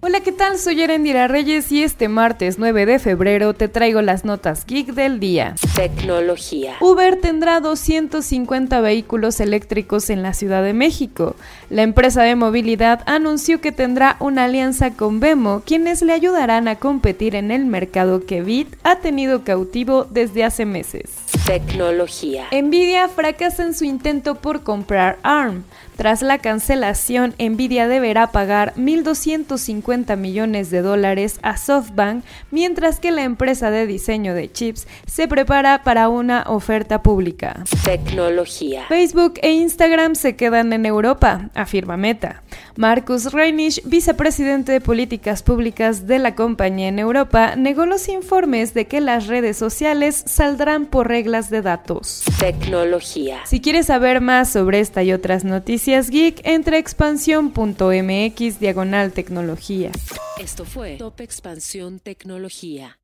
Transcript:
Hola, ¿qué tal? Soy Erendira Reyes y este martes 9 de febrero te traigo las notas geek del día. Tecnología. Uber tendrá 250 vehículos eléctricos en la Ciudad de México. La empresa de movilidad anunció que tendrá una alianza con Vemo, quienes le ayudarán a competir en el mercado que Bit ha tenido cautivo desde hace meses. Tecnología. Nvidia fracasa en su intento por comprar ARM. Tras la cancelación, Nvidia deberá pagar 1.250 millones de dólares a SoftBank, mientras que la empresa de diseño de chips se prepara para una oferta pública. Tecnología. Facebook e Instagram se quedan en Europa, afirma Meta. Marcus Reinisch, vicepresidente de políticas públicas de la compañía en Europa, negó los informes de que las redes sociales saldrán por reglas de datos. Tecnología. Si quieres saber más sobre esta y otras noticias geek, entra a expansión.mx diagonal tecnología. Esto fue Top Expansión Tecnología.